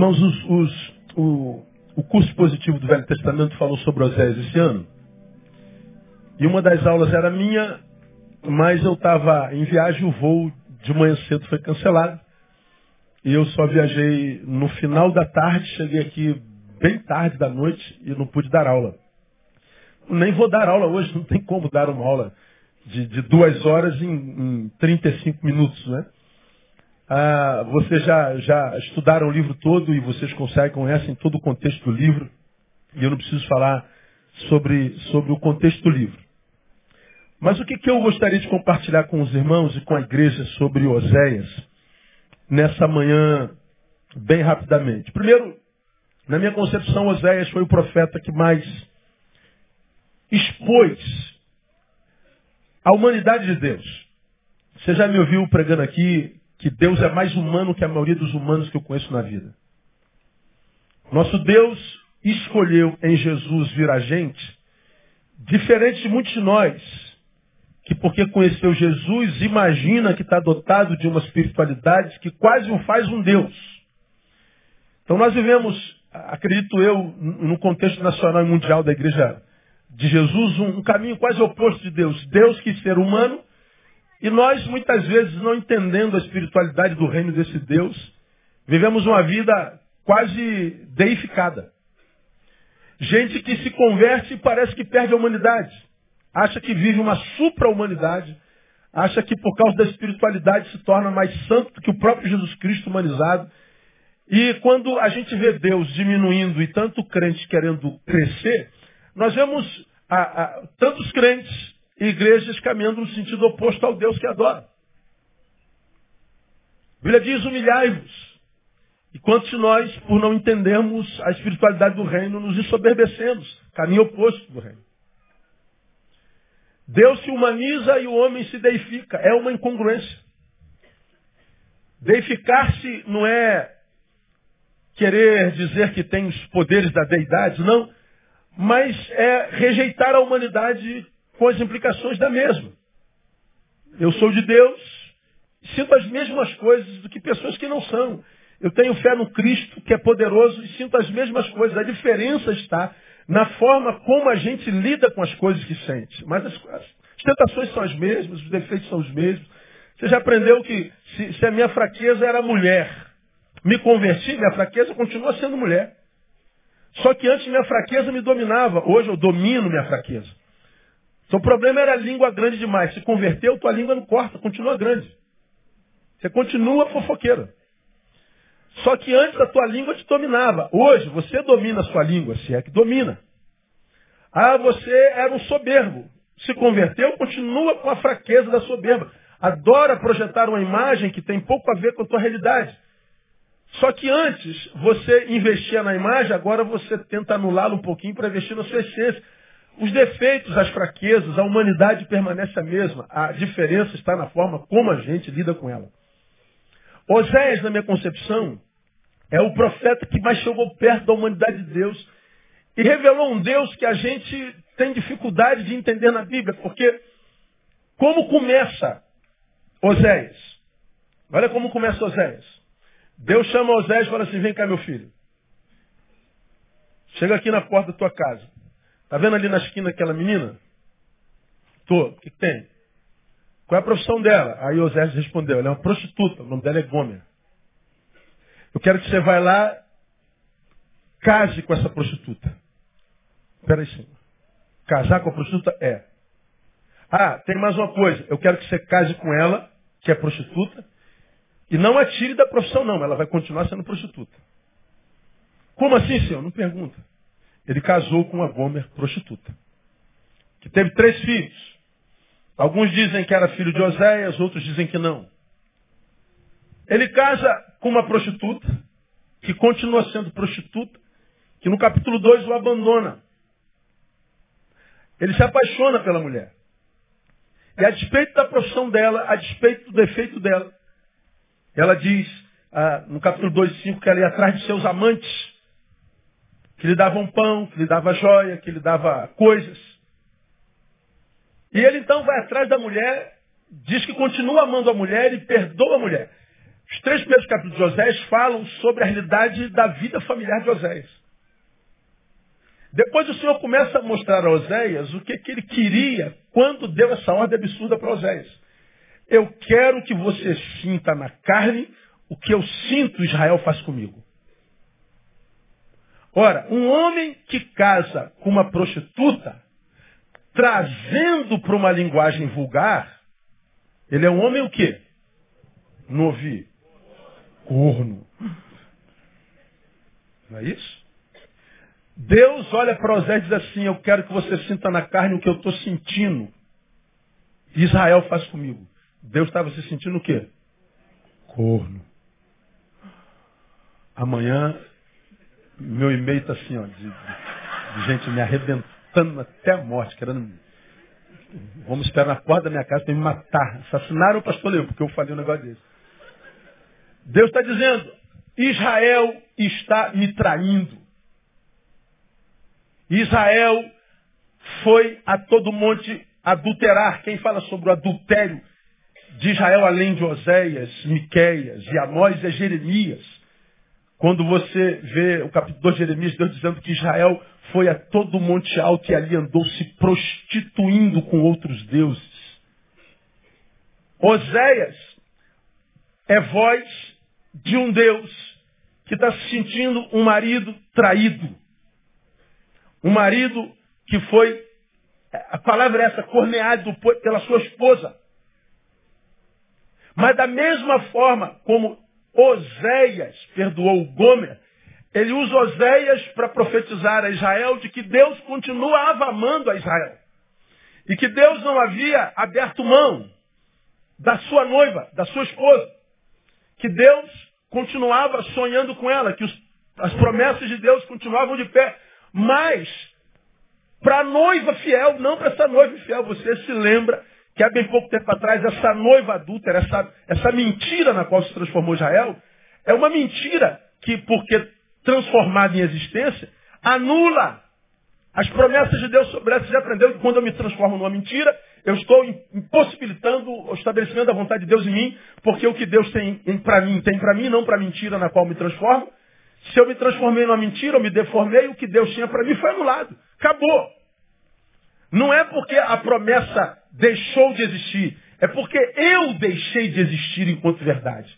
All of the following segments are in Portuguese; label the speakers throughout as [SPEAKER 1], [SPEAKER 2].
[SPEAKER 1] Irmãos, os, os, o, o curso positivo do Velho Testamento falou sobre Oséias esse ano. E uma das aulas era minha, mas eu estava em viagem, o voo de manhã cedo foi cancelado. E eu só viajei no final da tarde, cheguei aqui bem tarde da noite e não pude dar aula. Nem vou dar aula hoje, não tem como dar uma aula de, de duas horas em, em 35 minutos, né? Ah, vocês já, já estudaram o livro todo e vocês conseguem, conhecem todo o contexto do livro. E eu não preciso falar sobre, sobre o contexto do livro. Mas o que, que eu gostaria de compartilhar com os irmãos e com a igreja sobre Oséias nessa manhã, bem rapidamente? Primeiro, na minha concepção, Oséias foi o profeta que mais expôs a humanidade de Deus. Você já me ouviu pregando aqui que Deus é mais humano que a maioria dos humanos que eu conheço na vida. Nosso Deus escolheu em Jesus vir a gente, diferente de muitos de nós, que porque conheceu Jesus, imagina que está dotado de uma espiritualidade que quase o faz um Deus. Então nós vivemos, acredito eu, no contexto nacional e mundial da igreja de Jesus, um, caminho quase oposto de Deus. Deus quis ser humano, e nós, muitas vezes, não entendendo a espiritualidade do reino desse Deus, vivemos uma vida quase deificada. Gente que se converte e parece que perde a humanidade. Acha que vive uma supra-humanidade. Acha que por causa da espiritualidade se torna mais santo do que o próprio Jesus Cristo humanizado. E quando a gente vê Deus diminuindo e tanto crente querendo crescer, nós vemos a, a, tantos crentes igrejas caminhando no sentido oposto ao Deus que adora. A Bíblia diz, humilhai-vos. E quantos de nós, por não entendermos a espiritualidade do reino, nos ensoberbecemos? Caminho oposto do reino. Deus se humaniza e o homem se deifica. É uma incongruência. Deificar-se não é querer dizer que tem os poderes da deidade, não. Mas é rejeitar a humanidade com as implicações da mesma. Eu sou de Deus, sinto as mesmas coisas do que pessoas que não são. Eu tenho fé no Cristo, que é poderoso, e sinto as mesmas coisas. A diferença está na forma como a gente lida com as coisas que sente. Mas as, as tentações são as mesmas, os defeitos são os mesmos. Você já aprendeu que se, se a minha fraqueza era mulher, me converti, minha fraqueza continua sendo mulher. Só que antes minha fraqueza me dominava, hoje eu domino minha fraqueza. Então o problema era a língua grande demais. Se converteu, tua língua não corta, continua grande. Você continua fofoqueiro. Só que antes a tua língua te dominava. Hoje você domina a sua língua, se é que domina. Ah, você era um soberbo. Se converteu, continua com a fraqueza da soberba. Adora projetar uma imagem que tem pouco a ver com a tua realidade. Só que antes você investia na imagem, agora você tenta anulá-la um pouquinho para investir na sua essência. Os defeitos, as fraquezas, a humanidade permanece a mesma. A diferença está na forma como a gente lida com ela. Oséias, na minha concepção, é o profeta que mais chegou perto da humanidade de Deus e revelou um Deus que a gente tem dificuldade de entender na Bíblia, porque como começa Oséias? Olha como começa Oséias. Deus chama Oséias e fala assim, vem cá meu filho. Chega aqui na porta da tua casa. Tá vendo ali na esquina aquela menina? Tô. O que, tem? Qual é a profissão dela? Aí Osés respondeu, ela é uma prostituta, o nome dela é Gomer. Eu quero que você vá lá, case com essa prostituta. Espera aí, senhor. Casar com a prostituta? É. Ah, tem mais uma coisa. Eu quero que você case com ela, que é prostituta, e não a tire da profissão, não. Ela vai continuar sendo prostituta. Como assim, senhor? Não pergunta. Ele casou com uma Gomer prostituta, que teve três filhos. Alguns dizem que era filho de Oséias, outros dizem que não. Ele casa com uma prostituta, que continua sendo prostituta, que no capítulo 2 o abandona. Ele se apaixona pela mulher. E a despeito da profissão dela, a despeito do defeito dela, ela diz ah, no capítulo 2, 5 que ela ia atrás de seus amantes que lhe davam pão, que lhe dava joia, que lhe dava coisas. E ele então vai atrás da mulher, diz que continua amando a mulher e perdoa a mulher. Os três primeiros capítulos de Oséias falam sobre a realidade da vida familiar de Oséias. Depois o Senhor começa a mostrar a Oséias o que, que ele queria quando deu essa ordem absurda para Oséias. Eu quero que você sinta na carne o que eu sinto Israel faz comigo. Ora, um homem que casa com uma prostituta, trazendo para uma linguagem vulgar, ele é um homem o quê? Não ouvi. Corno. Não é isso? Deus olha para Osé e diz assim, eu quero que você sinta na carne o que eu estou sentindo. Israel faz comigo. Deus estava se sentindo o quê? Corno. Amanhã, meu e-mail está assim, ó, de, de, gente me arrebentando até a morte, querendo. Vamos esperar na porta da minha casa para me matar. Assassinaram o pastor Leo, porque eu falei um negócio desse. Deus está dizendo, Israel está me traindo. Israel foi a todo monte adulterar. Quem fala sobre o adultério de Israel, além de Oséias, Miqueias e Amós, é Jeremias. Quando você vê o capítulo 2 de Jeremias, Deus dizendo que Israel foi a todo monte alto e ali andou se prostituindo com outros deuses. Oséias é voz de um Deus que está se sentindo um marido traído. Um marido que foi, a palavra é essa, corneado pela sua esposa. Mas da mesma forma como Oséias perdoou Gomer, ele usa Oséias para profetizar a Israel de que Deus continuava amando a Israel. E que Deus não havia aberto mão da sua noiva, da sua esposa. Que Deus continuava sonhando com ela, que os, as promessas de Deus continuavam de pé. Mas, para a noiva fiel, não para essa noiva fiel, você se lembra que há bem pouco tempo atrás, essa noiva adúltera, essa, essa mentira na qual se transformou Israel, é uma mentira que, porque transformada em existência, anula as promessas de Deus sobre ela. Você já aprendeu que quando eu me transformo numa mentira, eu estou impossibilitando o estabelecimento da vontade de Deus em mim, porque o que Deus tem para mim, tem para mim, não para a mentira na qual me transformo. Se eu me transformei numa mentira, eu me deformei, o que Deus tinha para mim foi anulado. Acabou. Não é porque a promessa deixou de existir, é porque eu deixei de existir enquanto verdade.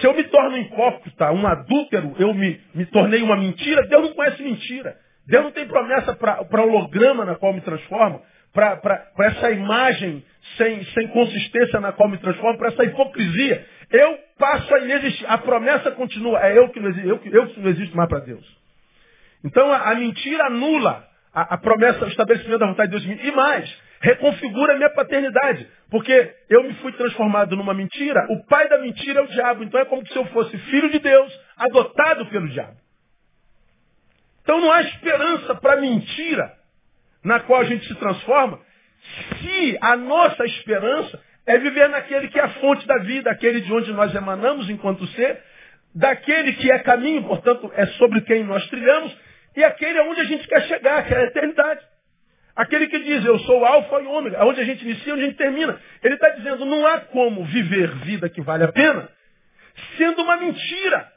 [SPEAKER 1] Se eu me torno hipócrita, um adúltero, eu me, me tornei uma mentira, Deus não conhece mentira. Deus não tem promessa para holograma na qual me transformo, para essa imagem sem, sem consistência na qual me transformo, para essa hipocrisia. Eu passo a inexistir. A promessa continua. É eu que não existo, eu, eu que não existo mais para Deus. Então a, a mentira anula a, a, promessa, o estabelecimento da vontade de Deus. E mais, reconfigura a minha paternidade. Porque eu me fui transformado numa mentira, o pai da mentira é o diabo. Então é como se eu fosse filho de Deus, adotado pelo diabo. Então não há esperança para a mentira na qual a gente se transforma, se a nossa esperança é viver naquele que é a fonte da vida, aquele de onde nós emanamos enquanto ser, daquele que é caminho, portanto, é sobre quem nós trilhamos, e aquele aonde a gente quer chegar, que é a eternidade. Aquele que diz, eu sou alfa e ômega, aonde a gente inicia, onde a gente termina. Ele está dizendo, não há como viver vida que vale a pena, sendo uma mentira.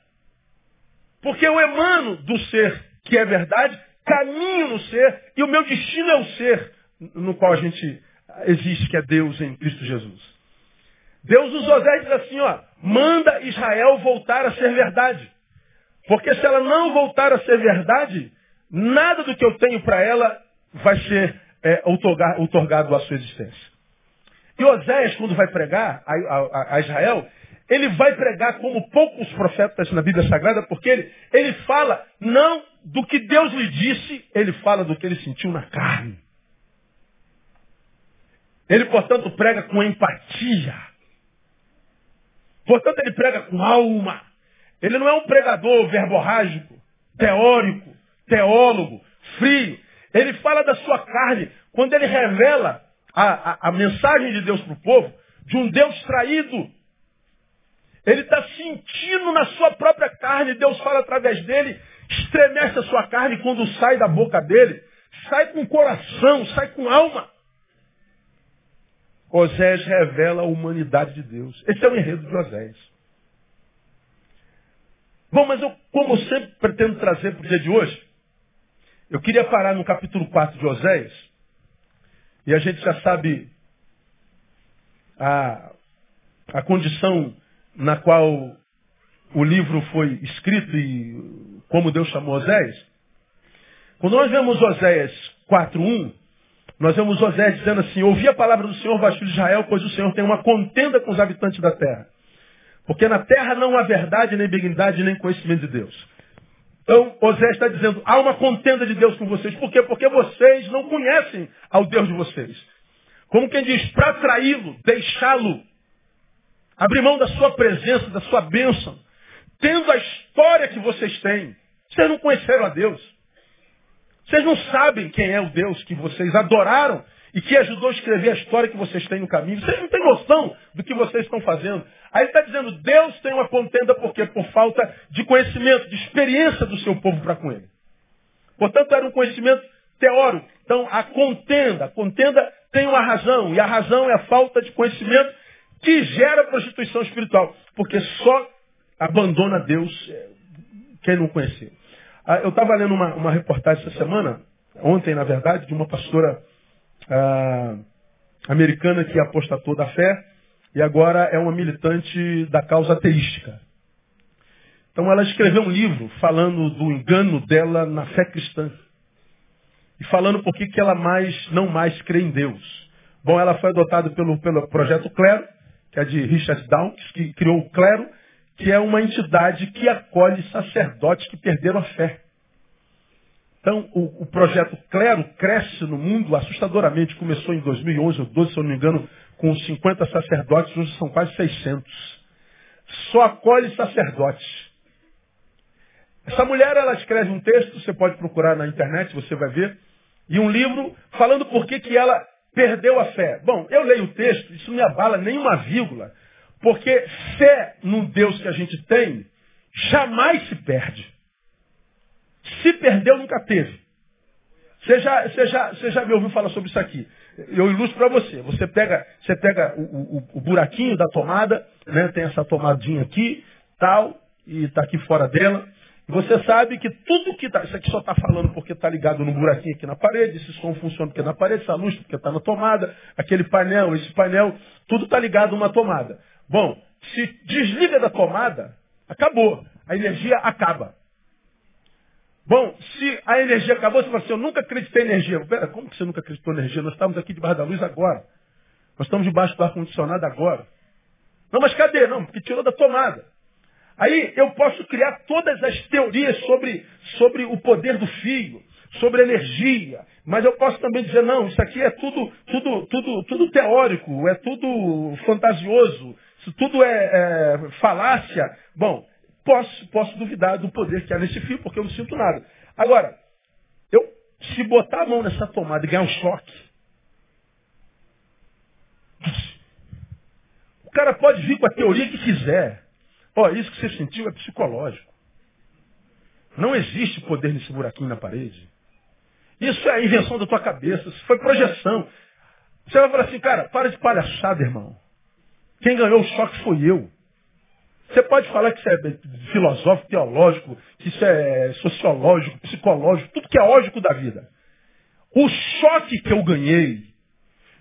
[SPEAKER 1] Porque eu emano do ser que é verdade, caminho no ser, e o meu destino é o ser no qual a gente existe, que é Deus em Cristo Jesus. Deus usou José e diz assim, ó, manda Israel voltar a ser verdade. Porque se ela não voltar a ser verdade, nada do que eu tenho para ela vai ser é, otorgado à sua existência. E Oséias, quando vai pregar a, a, a, Israel, ele vai pregar como poucos profetas na Bíblia Sagrada, porque ele, ele fala não do que Deus lhe disse, ele fala do que ele sentiu na carne. Ele, portanto, prega com empatia. Portanto, ele prega com alma. Ele não é um pregador verborrágico, teórico, teólogo, frio. Ele fala da sua carne. Quando ele revela a, a, a mensagem de Deus para o povo, de um Deus traído, ele está sentindo na sua própria carne, Deus fala através dele, estremece a sua carne quando sai da boca dele, sai com coração, sai com alma. Osés revela a humanidade de Deus. Esse é o enredo de Osés. Bom, mas eu, como eu sempre pretendo trazer para o dia de hoje, eu queria parar no capítulo 4 de Oséias, e a gente já sabe a, a condição na qual o livro foi escrito e como Deus chamou Oséias. Quando nós vemos Oséias 4.1, nós vemos Oséias dizendo assim, ouvi a palavra do Senhor, baixo de Israel, pois o Senhor tem uma contenda com os habitantes da terra. Porque na terra não há verdade, nem benignidade, nem conhecimento de Deus. Então, Oséias está dizendo, há uma contenda de Deus com vocês. Por quê? Porque vocês não conhecem ao Deus de vocês. Como quem diz, para atraí-lo, deixá-lo, abrir mão da sua presença, da sua bênção, tendo a história que vocês têm. Vocês não conheceram a Deus. Vocês não sabem quem é o Deus que vocês adoraram e que ajudou a escrever a história que vocês têm no caminho. Vocês não têm noção do que vocês estão fazendo. Aí está dizendo, Deus tem uma contenda por quê? Por falta de conhecimento, de experiência do seu povo para com ele. Portanto, era um conhecimento teórico. Então, a contenda, a contenda tem uma razão, e a razão é a falta de conhecimento que gera prostituição espiritual. Porque só abandona Deus é, quem não conheceu. Ah, eu estava lendo uma, uma, reportagem essa semana, ontem na verdade, de uma pastora ah, americana que apostatou da fé e agora é uma militante da causa ateística. Então ela escreveu um livro falando do engano dela na fé cristã. E falando por que, que ela mais não mais crê em Deus. Bom, ela foi adotada pelo, pelo projeto Clero, que é de Richard Dawkins, que criou o Clero, que é uma entidade que acolhe sacerdotes que perderam a fé. Então, o, o, projeto Clero cresce no mundo assustadoramente. Começou em 2011 ou 2012, se eu não me engano, com 50 sacerdotes, hoje são quase 600. Só acolhe sacerdotes. Essa mulher, ela escreve um texto, você pode procurar na internet, você vai ver, e um livro falando por que, que ela perdeu a fé. Bom, eu leio o texto, isso não me abala nenhuma vírgula. Porque fé no Deus que a gente tem jamais se perde. Se perdeu, nunca teve. Você já, você já, você já me ouviu falar sobre isso aqui. Eu ilustro para você. Você pega, você pega o, o, o, buraquinho da tomada, né? tem essa tomadinha aqui, tal, e está aqui fora dela. E você sabe que tudo que está. Isso aqui só está falando porque está ligado no buraquinho aqui na parede, esse som funciona porque é na parede, essa luz porque está na tomada, aquele painel, esse painel, tudo está ligado numa tomada. Bom, se desliga da tomada, acabou. A energia acaba. Bom, se a energia acabou, você fala assim, eu nunca acreditei em energia. Pera, como que você nunca acreditou em energia? Nós estamos aqui debaixo da luz agora. Nós estamos debaixo do ar-condicionado agora. Não, mas cadê? Não, porque tirou da tomada. Aí eu posso criar todas as teorias sobre, sobre o poder do fio, sobre energia, mas eu posso também dizer, não, isso aqui é tudo, tudo, tudo, tudo teórico, é tudo fantasioso, isso tudo é, é falácia. Bom, posso, posso duvidar do poder que há nesse fio, porque eu não sinto nada. Agora, eu, se botar a mão nessa tomada e ganhar um choque, o cara pode vir com a teoria que quiser. Ó, oh, isso que você sentiu é psicológico. Não existe poder nesse buraquinho na parede. Isso é a invenção da tua cabeça. Isso foi projeção. Você vai falar assim, cara, para de palhaçada, irmão. Quem ganhou o choque foi eu. Você pode falar que isso é filosófico, teológico, que isso é sociológico, psicológico, tudo que é lógico da vida. O choque que eu ganhei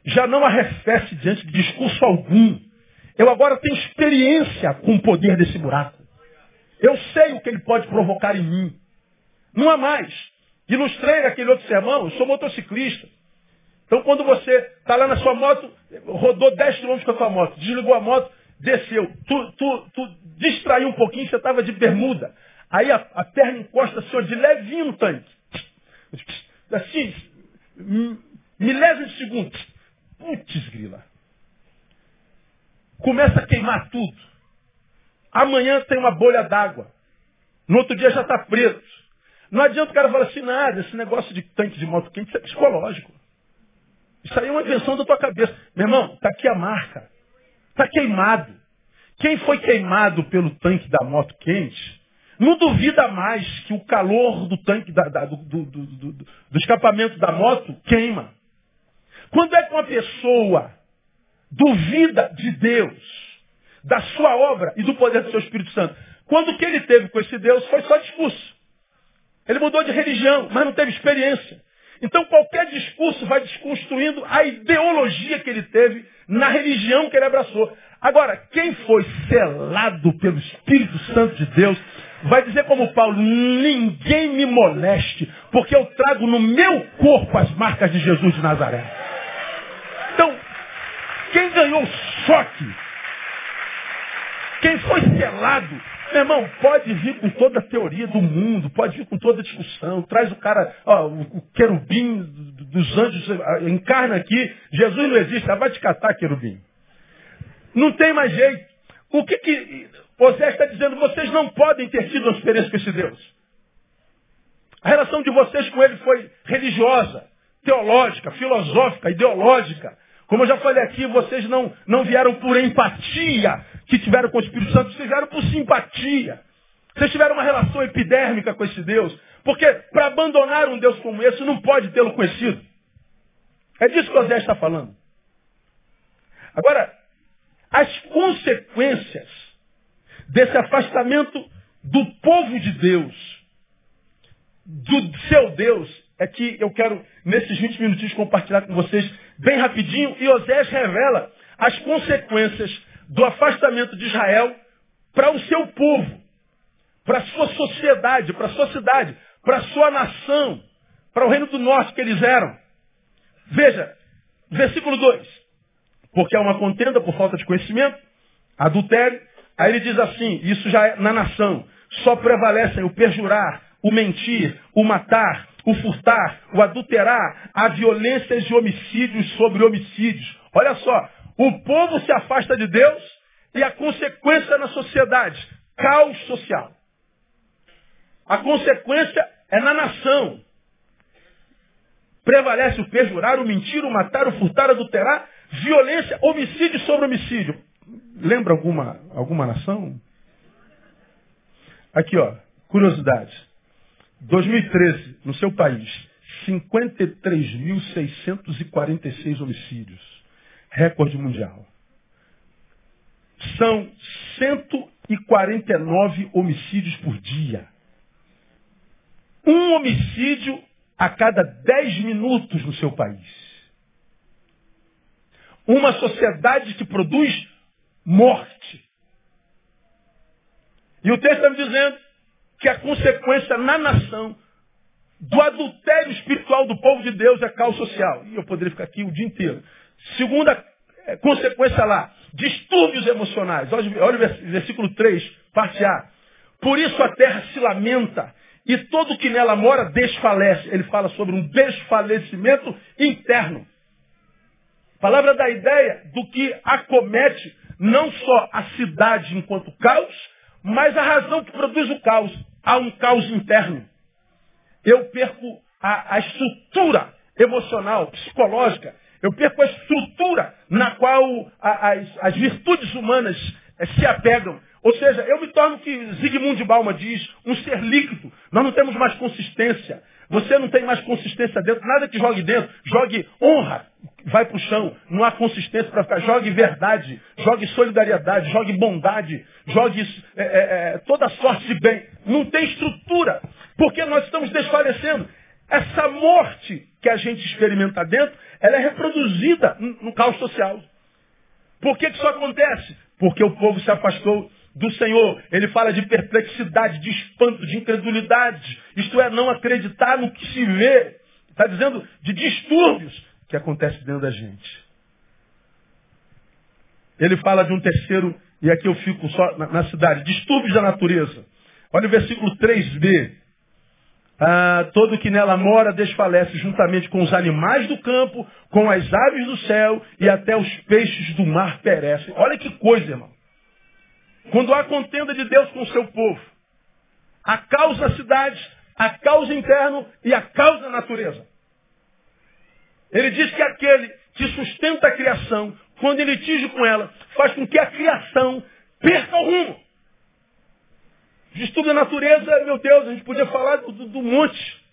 [SPEAKER 1] já não arrefece diante de discurso algum. Eu agora tenho experiência com o poder desse buraco. Eu sei o que ele pode provocar em mim. Não há mais. Ilustrei aquele outro sermão, eu sou motociclista. Então quando você está lá na sua moto, rodou 10 km com a sua moto, desligou a moto, desceu, tu, tu, tu distraiu um pouquinho, você estava de bermuda. Aí a, a, perna encosta assim, de levinho no tanque. Assim, milésimo de segundo. Putz, grila. Começa a queimar tudo. Amanhã tem uma bolha d'água. No outro dia já está preto. Não adianta o cara falar assim, nada, esse negócio de tanque de moto quente, isso é psicológico. Isso aí é uma invenção da tua cabeça. Meu irmão, está aqui a marca. Está queimado. Quem foi queimado pelo tanque da moto quente, não duvida mais que o calor do tanque, da, da, do, do, do, do escapamento da moto queima. Quando é que uma pessoa duvida de Deus, da sua obra e do poder do seu Espírito Santo? Quando o que ele teve com esse Deus foi só discurso. Ele mudou de religião, mas não teve experiência. Então qualquer discurso vai desconstruindo a ideologia que ele teve na religião que ele abraçou. Agora, quem foi selado pelo Espírito Santo de Deus, vai dizer como Paulo, ninguém me moleste, porque eu trago no meu corpo as marcas de Jesus de Nazaré. Então, quem ganhou choque, quem foi selado, meu irmão, pode vir com toda a teoria do mundo, pode vir com toda a discussão, traz o cara, ó, o querubim dos anjos, encarna aqui, Jesus não existe, vai te catar, querubim. Não tem mais jeito. O que que Osés está dizendo? Vocês não podem ter tido uma experiência com esse Deus. A relação de vocês com ele foi religiosa, teológica, filosófica, ideológica. Como eu já falei aqui, vocês não, não vieram por empatia que tiveram com o Espírito Santo, vieram por simpatia. Vocês tiveram uma relação epidérmica com esse Deus. Porque para abandonar um Deus como esse, não pode tê-lo conhecido. É disso que Osés está falando. Agora, as consequências desse afastamento do povo de Deus, do seu Deus, é que eu quero, nesses 20 minutinhos, compartilhar com vocês bem rapidinho. E Osés revela as consequências do afastamento de Israel para o seu povo, para a sua sociedade, para a sua cidade, para a sua nação, para o reino do norte que eles eram. Veja, versículo 2 porque há uma contenda por falta de conhecimento, adultério. Aí ele diz assim, isso já é na nação, só prevalecem o perjurar, o mentir, o matar, o furtar, o adulterar, a violências e homicídios sobre homicídios. Olha só, o povo se afasta de Deus e a consequência na sociedade, caos social. A consequência é na nação. Prevalece o perjurar, o mentir, o matar, o furtar, adulterar, Violência, homicídio sobre homicídio. Lembra alguma, alguma nação? Aqui, ó, curiosidade. 2013, no seu país, 53.646 homicídios. Recorde mundial. São 149 homicídios por dia. Um homicídio a cada 10 minutos no seu país. Uma sociedade que produz morte. E o texto está me dizendo que a consequência na nação do adultério espiritual do povo de Deus é caos social. E eu poderia ficar aqui o dia inteiro. Segunda é, consequência lá, distúrbios emocionais. Olha, olha o versículo 3, parte A. Por isso a terra se lamenta e todo que nela mora desfalece. Ele fala sobre um desfalecimento interno. Palavra dá a ideia do que acomete não só a cidade enquanto caos, mas a razão que produz o caos. Há um caos interno. Eu perco a, a estrutura emocional, psicológica. Eu perco a estrutura na qual a, as, as, virtudes humanas é, se apegam. Ou seja, eu me torno que Zygmunt Bauman diz, um ser líquido. Nós não temos mais consistência. Você não tem mais consistência dentro, nada que jogue dentro. Jogue honra, vai para o chão. Não há consistência para ficar. Jogue verdade, jogue solidariedade, jogue bondade, jogue é, é, toda sorte de bem. Não tem estrutura, porque nós estamos desfalecendo. Essa morte que a gente experimenta dentro, ela é reproduzida no caos social. Por que, que isso acontece? Porque o povo se afastou do Senhor. Ele fala de perplexidade, de espanto, de incredulidade. Isto é, não acreditar no que se vê. Está dizendo de distúrbios que acontecem dentro da gente. Ele fala de um terceiro, e aqui eu fico só na, na cidade, distúrbios da natureza. Olha o versículo 3b. Ah, todo que nela mora desfalece juntamente com os animais do campo, com as aves do céu e até os peixes do mar perecem. Olha que coisa, irmão. Quando há contenda de Deus com o seu povo, a causa cidade, a causa interno e a causa natureza. Ele diz que aquele que sustenta a criação, quando ele litige com ela, faz com que a criação perca o rumo. Distúrbio da natureza, meu Deus, a gente podia falar do, do, monte.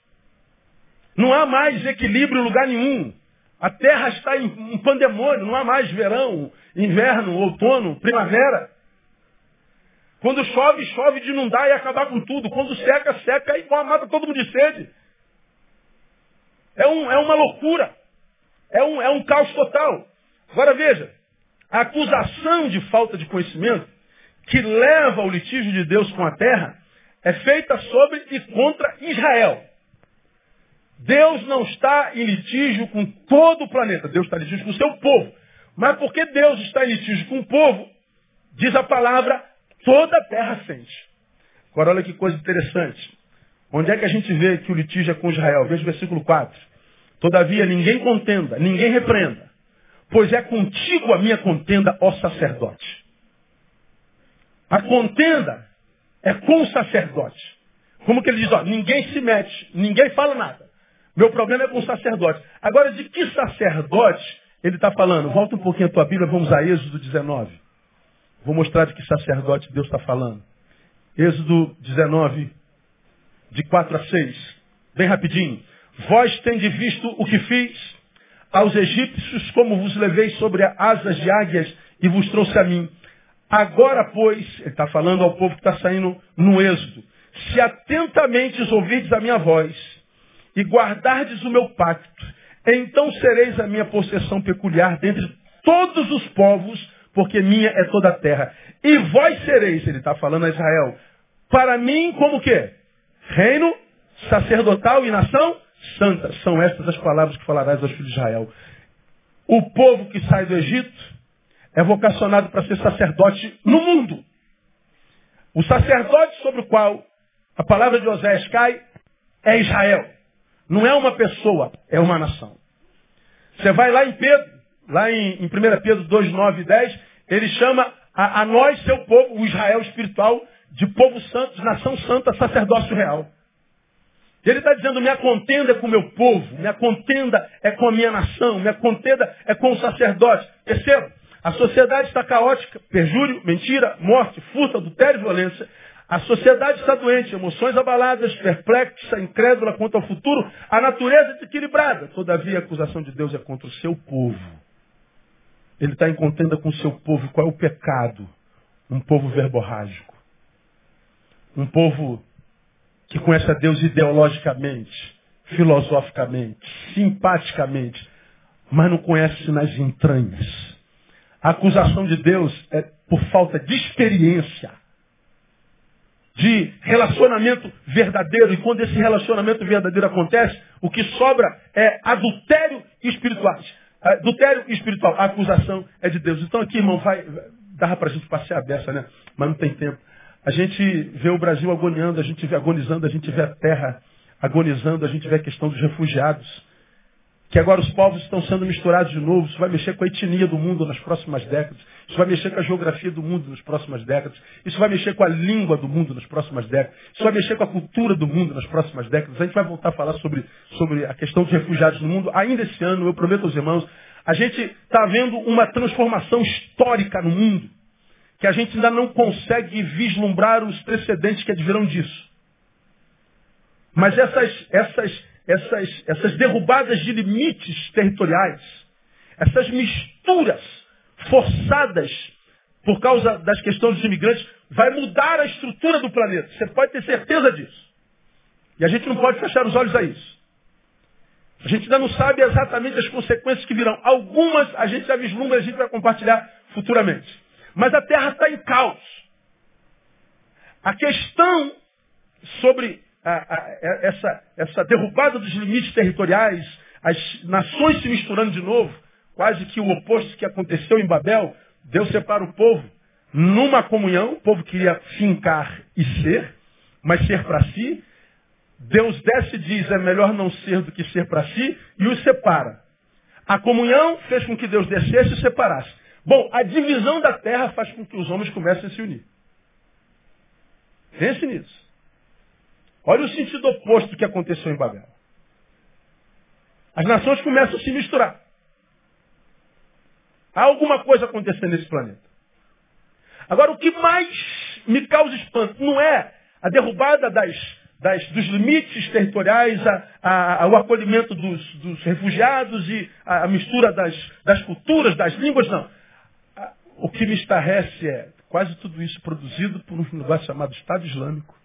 [SPEAKER 1] Não há mais equilíbrio em lugar nenhum. A terra está em um pandemônio, não há mais verão, inverno, outono, primavera. Quando chove, chove de inundar e acabar com tudo. Quando seca, seca e mata todo mundo de sede. É, um, é uma loucura. É um, é um caos total. Agora veja, a acusação de falta de conhecimento que leva ao litígio de Deus com a terra é feita sobre e contra Israel. Deus não está em litígio com todo o planeta, Deus está em litígio com o seu povo. Mas porque Deus está em litígio com o povo, diz a palavra, toda a terra sente. Agora olha que coisa interessante. Onde é que a gente vê que o litígio é com Israel? Veja o versículo 4. Todavia ninguém contenda, ninguém repreenda, pois é contigo a minha contenda, ó sacerdote. A contenda é com o sacerdote. Como que ele diz, ó, ninguém se mete, ninguém fala nada. Meu problema é com o sacerdote. Agora, de que sacerdote ele está falando? Volta um pouquinho a tua Bíblia, vamos a Êxodo 19. Vou mostrar de que sacerdote Deus está falando. Êxodo 19, de 4 a 6. Bem rapidinho. Vós tendes visto o que fiz aos egípcios, como vos levei sobre asas de águias e vos trouxe a mim. Agora, pois, ele está falando ao povo que está saindo no êxodo, se atentamente ouvirdes a minha voz e guardardes o meu pacto, então sereis a minha possessão peculiar dentre todos os povos, porque minha é toda a terra. E vós sereis, ele está falando a Israel, para mim como que? Reino sacerdotal e nação santa. São estas as palavras que falarás aos filhos de Israel. O povo que sai do Egito é vocacionado para ser sacerdote no mundo. O sacerdote sobre o qual a palavra de Oséias cai é Israel. Não é uma pessoa, é uma nação. Você vai lá em Pedro, lá em, em 1 Pedro 2, 9 e 10, ele chama a, a nós, seu povo, o Israel espiritual, de povo santo, de nação santa, sacerdócio real. Ele está dizendo, minha contenda é com o meu povo, minha contenda é com a minha nação, minha contenda é com o sacerdote. Terceiro, a sociedade está caótica, perjúrio, mentira, morte, furto, adultério e violência. A sociedade está doente, emoções abaladas, perplexa, incrédula quanto ao futuro, a natureza desequilibrada. Todavia, a acusação de Deus é contra o seu povo. Ele está em contenda com o seu povo. Qual é o pecado? Um povo verborrágico. Um povo que conhece a Deus ideologicamente, filosoficamente, simpaticamente, mas não conhece nas entranhas. A acusação de Deus é por falta de experiência, de relacionamento verdadeiro. E quando esse relacionamento verdadeiro acontece, o que sobra é adultério espiritual. Adultério espiritual. A acusação é de Deus. Então aqui, irmão, vai, dava para a gente passear dessa, né? Mas não tem tempo. A gente vê o Brasil agoniando, a gente vê agonizando, a gente vê a terra agonizando, a gente vê a questão dos refugiados que agora os povos estão sendo misturados de novo. Isso vai mexer com a etnia do mundo nas próximas décadas. Isso vai mexer com a geografia do mundo nas próximas décadas. Isso vai mexer com a língua do mundo nas próximas décadas. Isso vai mexer com a cultura do mundo nas próximas décadas. A gente vai voltar a falar sobre, sobre a questão dos refugiados no mundo ainda esse ano. Eu prometo aos irmãos. A gente está vendo uma transformação histórica no mundo que a gente ainda não consegue vislumbrar os precedentes que advirão disso. Mas essas, essas essas, essas derrubadas de limites territoriais, essas misturas forçadas por causa das questões dos imigrantes, vai mudar a estrutura do planeta. Você pode ter certeza disso. E a gente não pode fechar os olhos a isso. A gente ainda não sabe exatamente as consequências que virão. Algumas a gente já vislumbra, a gente vai compartilhar futuramente. Mas a Terra está em caos. A questão sobre a, a, essa, essa derrubada dos limites territoriais, as nações se misturando de novo, quase que o oposto que aconteceu em Babel, Deus separa o povo numa comunhão, o povo queria fincar e ser, mas ser para si. Deus desce e diz, é melhor não ser do que ser para si, e os separa. A comunhão fez com que Deus descesse e separasse. Bom, a divisão da terra faz com que os homens comecem a se unir. Pense nisso. Olha o sentido oposto do que aconteceu em Babel. As nações começam a se misturar. Há alguma coisa acontecendo nesse planeta. Agora, o que mais me causa espanto não é a derrubada das, das, dos limites territoriais, a, a, o acolhimento dos, dos, refugiados e a, mistura das, das culturas, das línguas, não. O que me estarrece é Quase tudo isso produzido por um negócio chamado Estado Islâmico,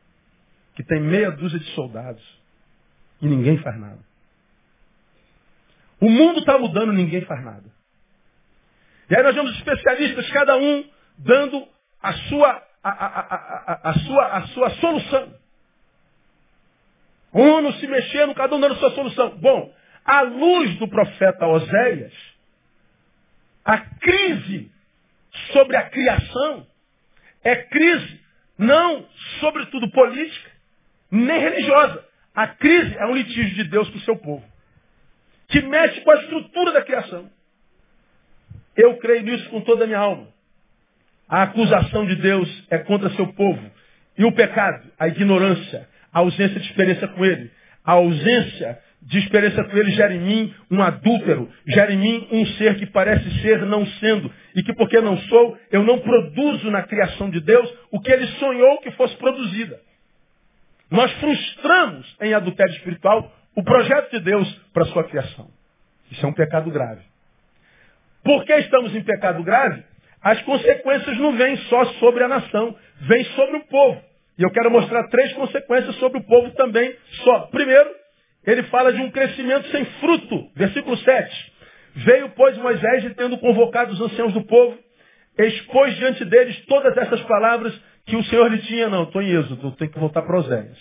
[SPEAKER 1] que tem meia dúzia de soldados. E ninguém faz nada. O mundo está mudando, ninguém faz nada. E aí nós vemos especialistas, cada um dando a sua, a, a, a, a sua, a sua solução. Um se mexendo, cada um dando a sua solução. Bom, à luz do profeta Oséias, a crise sobre a criação é crise não, sobretudo, política, nem religiosa. A crise é um litígio de Deus com o seu povo, que mexe com a estrutura da criação. Eu creio nisso com toda a minha alma. A acusação de Deus é contra seu povo. E o pecado, a ignorância, a ausência de experiência com ele, a ausência de experiência com ele gera em mim um adúltero, gera em mim um ser que parece ser não sendo, e que porque não sou, eu não produzo na criação de Deus o que ele sonhou que fosse produzida. Nós frustramos em adultério espiritual o projeto de Deus para a sua criação. Isso é um pecado grave. Porque estamos em pecado grave, as consequências não vêm só sobre a nação, vêm sobre o povo. E eu quero mostrar três consequências sobre o povo também só. Primeiro, ele fala de um crescimento sem fruto. Versículo 7. Veio, pois, Moisés, e tendo convocado os anciãos do povo, expôs diante deles todas essas palavras que o Senhor lhe tinha. Não, estou em êxodo, tenho que voltar para Oséias.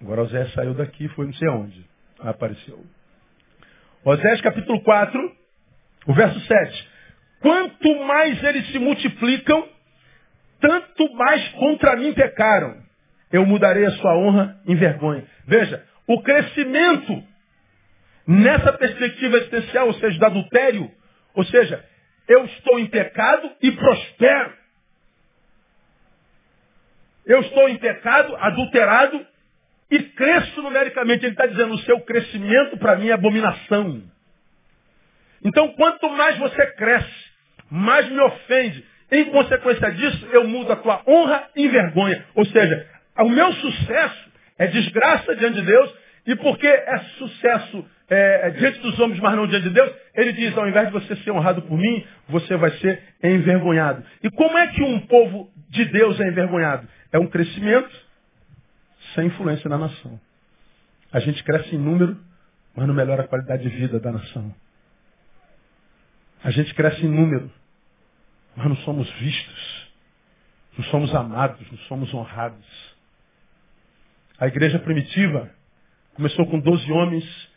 [SPEAKER 1] Agora Oséias saiu daqui e foi não sei aonde. Apareceu. Oséias capítulo 4, o verso 7. Quanto mais eles se multiplicam, tanto mais contra mim pecaram. Eu mudarei a sua honra em vergonha. Veja, o crescimento nessa perspectiva existencial, ou seja, do adultério, ou seja, eu estou em pecado e prospero. Eu estou em pecado, adulterado e cresço numericamente. Ele está dizendo, o seu crescimento para mim é abominação. Então, quanto mais você cresce, mais me ofende. Em consequência disso, eu mudo a tua honra em vergonha. Ou seja, o meu sucesso é desgraça diante de Deus, e porque é sucesso é, é, diante dos homens, mas não diante de Deus, ele diz, ao invés de você ser honrado por mim, você vai ser envergonhado. E como é que um povo de Deus é envergonhado? É um crescimento sem influência na nação. A gente cresce em número, mas não melhora a qualidade de vida da nação. A gente cresce em número, mas não somos vistos, não somos amados, não somos honrados. A igreja primitiva começou com 12 homens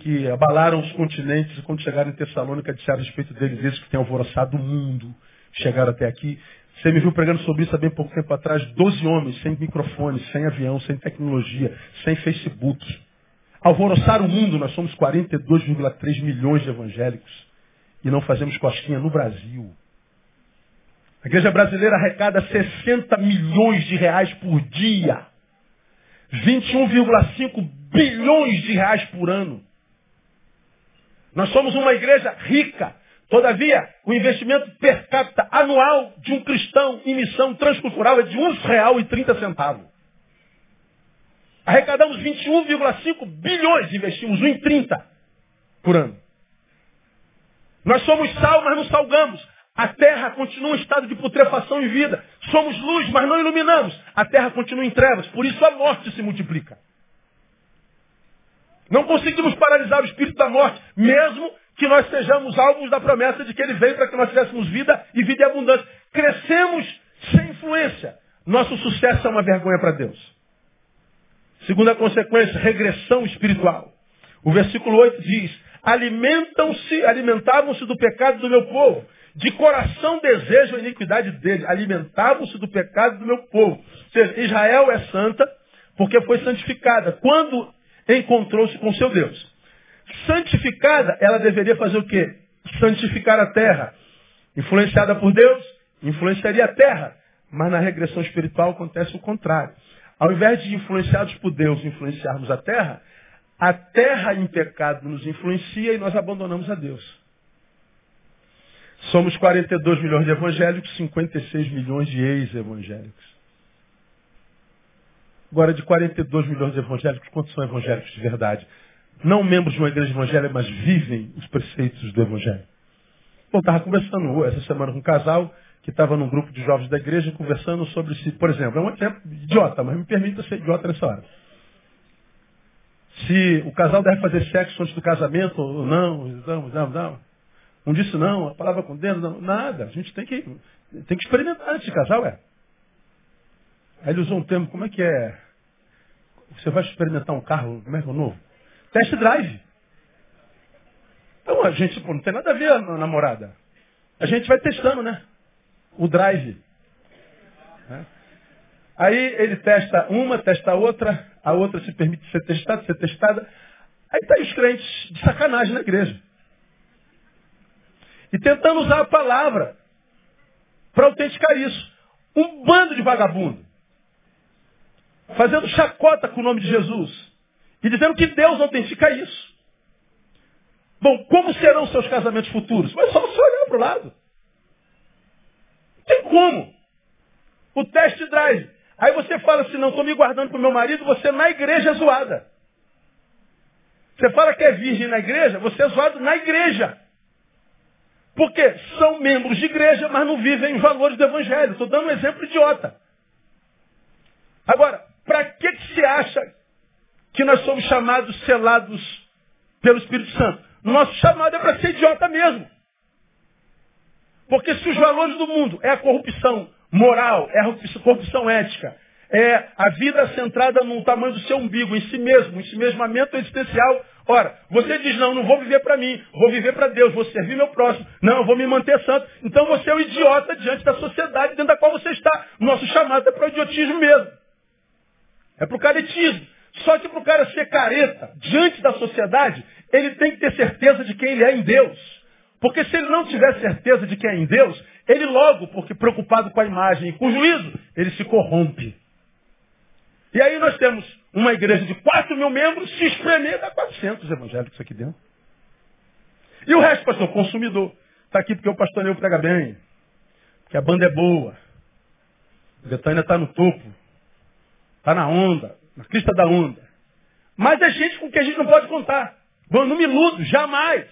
[SPEAKER 1] que abalaram os continentes e quando chegaram em Tessalônica disseram a respeito deles, esses que têm alvoroçado o mundo, chegaram até aqui. Você me viu pregando sobre isso há bem pouco tempo atrás, 12 homens, sem microfone, sem avião, sem tecnologia, sem Facebook. Alvoroçar o mundo, nós somos 42,3 milhões de evangélicos e não fazemos cosquinha no Brasil. A igreja brasileira arrecada 60 milhões de reais por dia. 21,5 bilhões de reais por ano. Nós somos uma igreja rica. Todavia, o investimento per capita anual de um cristão em missão transcultural é de R$ 1,30. Arrecadamos 21,5 bilhões, investimos 1,30 por ano. Nós somos sal, mas não salgamos. A terra continua em estado de putrefação e vida. Somos luz, mas não iluminamos. A terra continua em trevas. Por isso a morte se multiplica. Não conseguimos paralisar o espírito da morte, mesmo que nós sejamos alvos da promessa de que ele veio para que nós tivéssemos vida e vida em abundância. Crescemos sem influência. Nosso sucesso é uma vergonha para Deus. Segunda consequência, regressão espiritual. O versículo 8 diz: Alimentam-se, alimentavam-se do pecado do meu povo de coração desejam a iniquidade dele. Alimentavam-se do pecado do meu povo. Ou seja, Israel é santa porque foi santificada. Quando encontrou-se com seu Deus. Santificada, ela deveria fazer o quê? Santificar a terra. Influenciada por Deus, influenciaria a terra. Mas na regressão espiritual acontece o contrário. Ao invés de influenciados por Deus influenciarmos a terra, a terra em pecado nos influencia e nós abandonamos a Deus. Somos 42 milhões de evangélicos, 56 milhões de ex-evangélicos. Agora, de 42 milhões de evangélicos, quantos são evangélicos de verdade? Não membros de uma igreja evangélica, mas vivem os preceitos do evangelho. Bom, estava conversando essa semana com um casal, que estava num grupo de jovens da igreja conversando sobre se, por exemplo, é um exemplo idiota, mas me permita ser idiota nessa hora. Se o casal deve fazer sexo antes do casamento ou não, não, não, não. Um disse não, a palavra com dedo, não, nada. A gente tem que, tem que experimentar antes de casar, ué. Aí ele usou um termo, como é que é? Você vai experimentar um carro, como é que é o novo? Test drive. Então a gente, pô, não tem nada a ver a namorada. A gente vai testando, né? O drive. É. Aí ele testa uma, testa outra, a outra se permite ser testada, ser testada. Aí está os crentes de sacanagem na igreja. E tentando usar a palavra para autenticar isso. Um bando de vagabundo. Fazendo chacota com o nome de Jesus. E dizendo que Deus autentica isso. Bom, como serão seus casamentos futuros? Mas só você olhar para o lado. Não tem como. O teste drive. Aí você fala assim, não, estou me guardando para o meu marido, você na igreja é zoada. Você fala que é virgem na igreja, você é zoado na igreja. Porque são membros de igreja, mas não vivem os valores do evangelho. Estou dando um exemplo idiota. Agora, para que, que você acha que nós somos chamados, selados pelo Espírito Santo? Nosso chamado é para ser idiota mesmo. Porque se os valores do mundo é a corrupção moral, é a corrupção ética, é a vida centrada no tamanho do seu umbigo, em si mesmo, em si mesmamento existencial. Ora, você diz, não, não vou viver para mim, vou viver para Deus, vou servir meu próximo, não, vou me manter santo. Então você é um idiota diante da sociedade dentro da qual você está. Nosso chamado é para o idiotismo mesmo. É para o caretismo. Só que para o cara ser careta diante da sociedade, ele tem que ter certeza de quem ele é em Deus. Porque se ele não tiver certeza de quem é em Deus, ele logo, porque preocupado com a imagem e com o juízo, ele se corrompe. E aí nós temos uma igreja de 4 mil membros, se espremer, dá 400 evangélicos aqui dentro. E o resto, pastor, consumidor. Está aqui porque o pastor Neu prega bem. Porque a banda é boa. Betânia está no topo. Está na onda. Na crista da onda. Mas é gente com quem a gente não pode contar. Bom, não me iludo, jamais.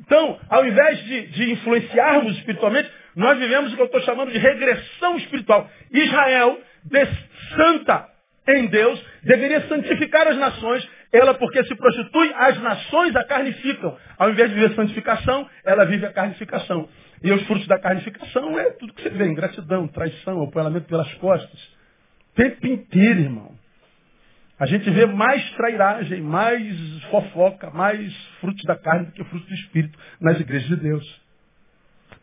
[SPEAKER 1] Então, ao invés de, de influenciarmos espiritualmente, nós vivemos o que eu estou chamando de regressão espiritual. Israel, santa em Deus, deveria santificar as nações, ela porque se prostitui, as nações a carnificam. Ao invés de viver santificação, ela vive a carnificação. E os frutos da carnificação é tudo que você vê, ingratidão, traição, apoiamento pelas costas. O tempo inteiro, irmão. A gente vê mais trairagem, mais fofoca, mais frutos da carne do que frutos do Espírito nas igrejas de Deus.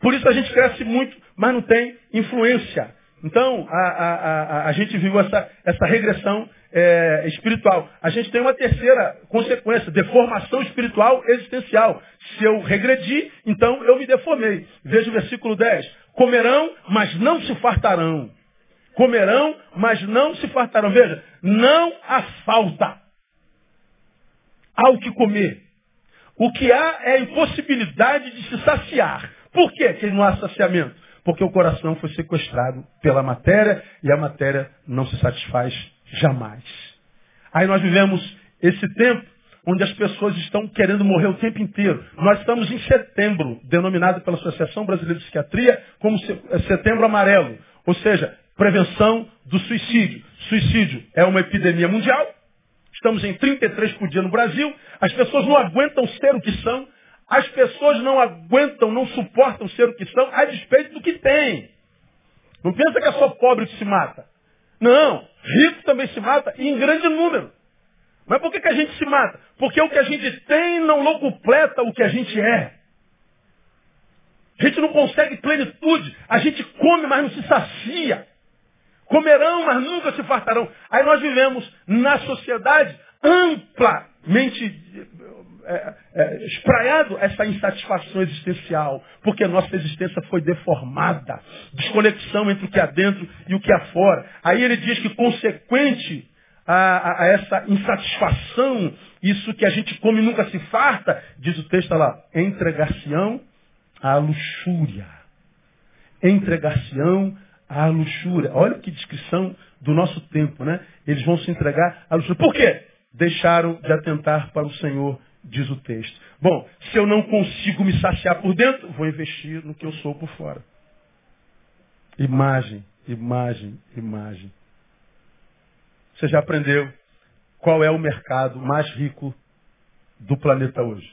[SPEAKER 1] Por isso a gente cresce muito, mas não tem influência. Então, a, a, a, a gente viu essa, essa regressão é, espiritual. A gente tem uma terceira consequência, deformação espiritual existencial. Se eu regredi, então eu me deformei. Veja o versículo 10. Comerão, mas não se fartarão. Comerão, mas não se fartarão. Veja, não há falta. Há o que comer. O que há é a impossibilidade de se saciar. Por quê que não há saciamento? Porque o coração foi sequestrado pela matéria e a matéria não se satisfaz jamais. Aí nós vivemos esse tempo onde as pessoas estão querendo morrer o tempo inteiro. Nós estamos em setembro, denominado pela Associação Brasileira de Psiquiatria como setembro amarelo. Ou seja, prevenção do suicídio. Suicídio é uma epidemia mundial. Estamos em 33 por dia no Brasil. As pessoas não aguentam ser o que são. As pessoas não aguentam, não suportam ser o que são, a despeito do que têm. Não pensa que é só pobre que se mata. Não, rico também se mata, e em grande número. Mas por que, que a gente se mata? Porque o que a gente tem não locupleta o que a gente é. A gente não consegue plenitude. A gente come, mas não se sacia. Comerão, mas nunca se fartarão. Aí nós vivemos na sociedade amplamente é, é, espraiado essa insatisfação existencial, porque nossa existência foi deformada, desconexão entre o que há dentro e o que há fora. Aí ele diz que consequente a, a, essa insatisfação, isso que a gente come nunca se farta, diz o texto lá, entregar-se-ão à luxúria. Entregar-se-ão à luxúria. Olha que descrição do nosso tempo, né? Eles vão se entregar à luxúria. Por quê? Deixaram de atentar para o Senhor diz o texto. Bom, se eu não consigo me saciar por dentro, vou investir no que eu sou por fora. Imagem, imagem, imagem. Você já aprendeu qual é o mercado mais rico do planeta hoje?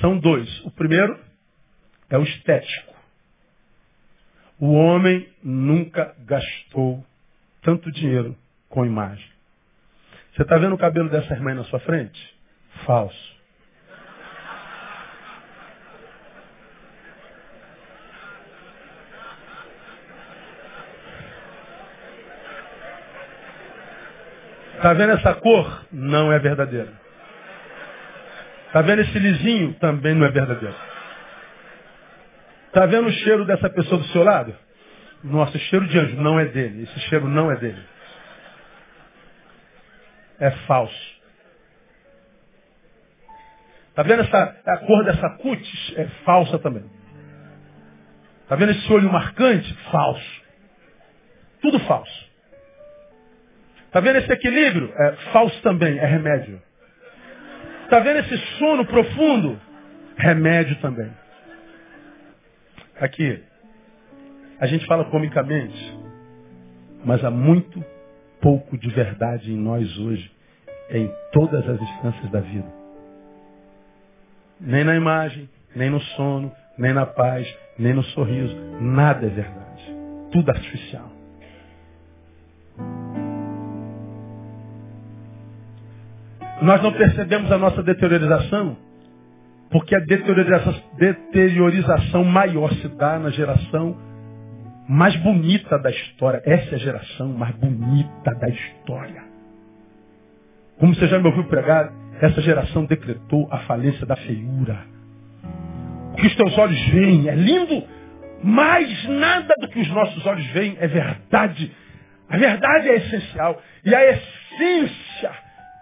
[SPEAKER 1] São dois. O primeiro é o estético. O homem nunca gastou tanto dinheiro com imagem. Você está vendo o cabelo dessa irmã na sua frente? Falso. Está vendo essa cor? Não é verdadeira. Está vendo esse lisinho? Também não é verdadeiro. Está vendo o cheiro dessa pessoa do seu lado? Nossa, cheiro de anjo não é dele. Esse cheiro não é dele. É falso. Está vendo essa, a cor dessa cutis? É falsa também. Está vendo esse olho marcante? Falso. Tudo falso. Está vendo esse equilíbrio? É falso também, é remédio. Está vendo esse sono profundo? Remédio também. Aqui, a gente fala comicamente, mas há muito pouco de verdade em nós hoje, em todas as instâncias da vida. Nem na imagem, nem no sono, nem na paz, nem no sorriso. Nada é verdade. Tudo artificial. Nós não percebemos a nossa deteriorização, porque a deteriorização, maior se dá na geração mais bonita da história. Essa é a geração mais bonita da história. Como você já me ouviu pregar, essa geração decretou a falência da feiura. O que os teus olhos veem é lindo, mas nada do que os nossos olhos veem é verdade. A verdade é essencial. E a essência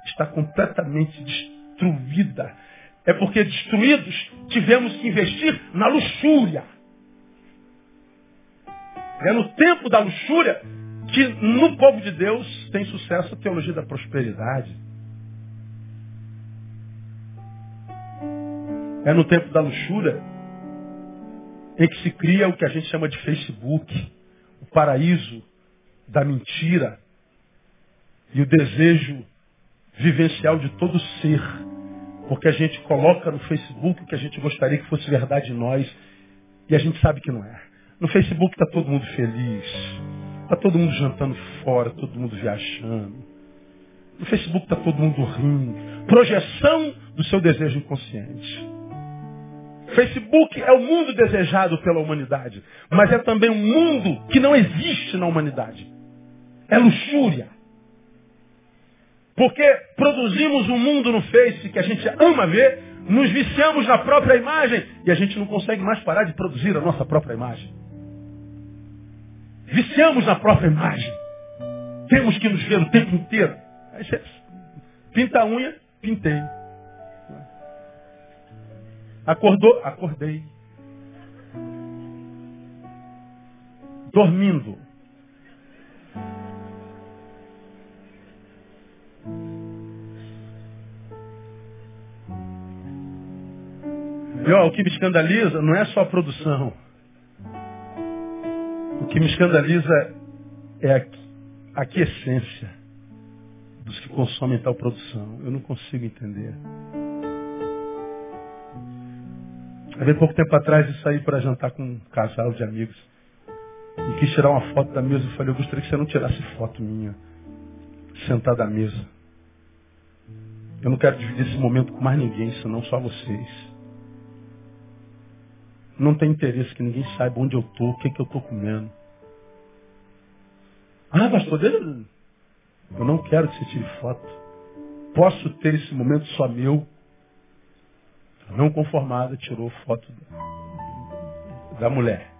[SPEAKER 1] está completamente destruída. É porque destruídos tivemos que investir na luxúria. É no tempo da luxúria que no povo de Deus tem sucesso a teologia da prosperidade. É no tempo da luxúria em que se cria o que a gente chama de Facebook, o paraíso da mentira e o desejo vivencial de todo ser. Porque a gente coloca no Facebook que a gente gostaria que fosse verdade em nós e a gente sabe que não é. No Facebook está todo mundo feliz, está todo mundo jantando fora, todo mundo viajando. No Facebook está todo mundo rindo. Projeção do seu desejo inconsciente. Facebook é o mundo desejado pela humanidade, mas é também um mundo que não existe na humanidade. É luxúria. Porque produzimos um mundo no Face que a gente ama ver, nos viciamos na própria imagem e a gente não consegue mais parar de produzir a nossa própria imagem. Viciamos na própria imagem. Temos que nos ver o tempo inteiro. Aí você pinta a unha, pintei. Acordou? Acordei. Dormindo. E ó, o que me escandaliza não é só a produção. O que me escandaliza é a, a quiescência dos que consomem tal produção. Eu não consigo entender. Há pouco tempo atrás eu saí para jantar com um casal de amigos. E quis tirar uma foto da mesa. Eu falei, eu gostaria que você não tirasse foto minha, sentada à mesa. Eu não quero dividir esse momento com mais ninguém, senão só vocês. Não tem interesse que ninguém saiba onde eu estou, o que, que eu estou comendo. Ah, pastor, eu não quero que você tire foto. Posso ter esse momento só meu. Não conformada, tirou foto da mulher.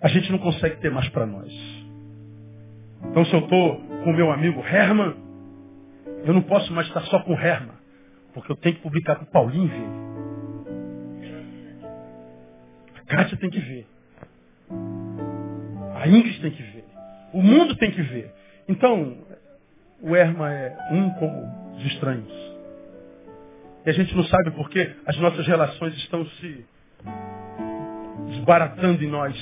[SPEAKER 1] A gente não consegue ter mais para nós. Então se eu estou com meu amigo Herman, eu não posso mais estar só com Herman. Porque eu tenho que publicar para o Paulinho ver. A Kátia tem que ver. A Ingrid tem que ver. O mundo tem que ver. Então, o Erma é um como os estranhos. E a gente não sabe porque as nossas relações estão se desbaratando em nós.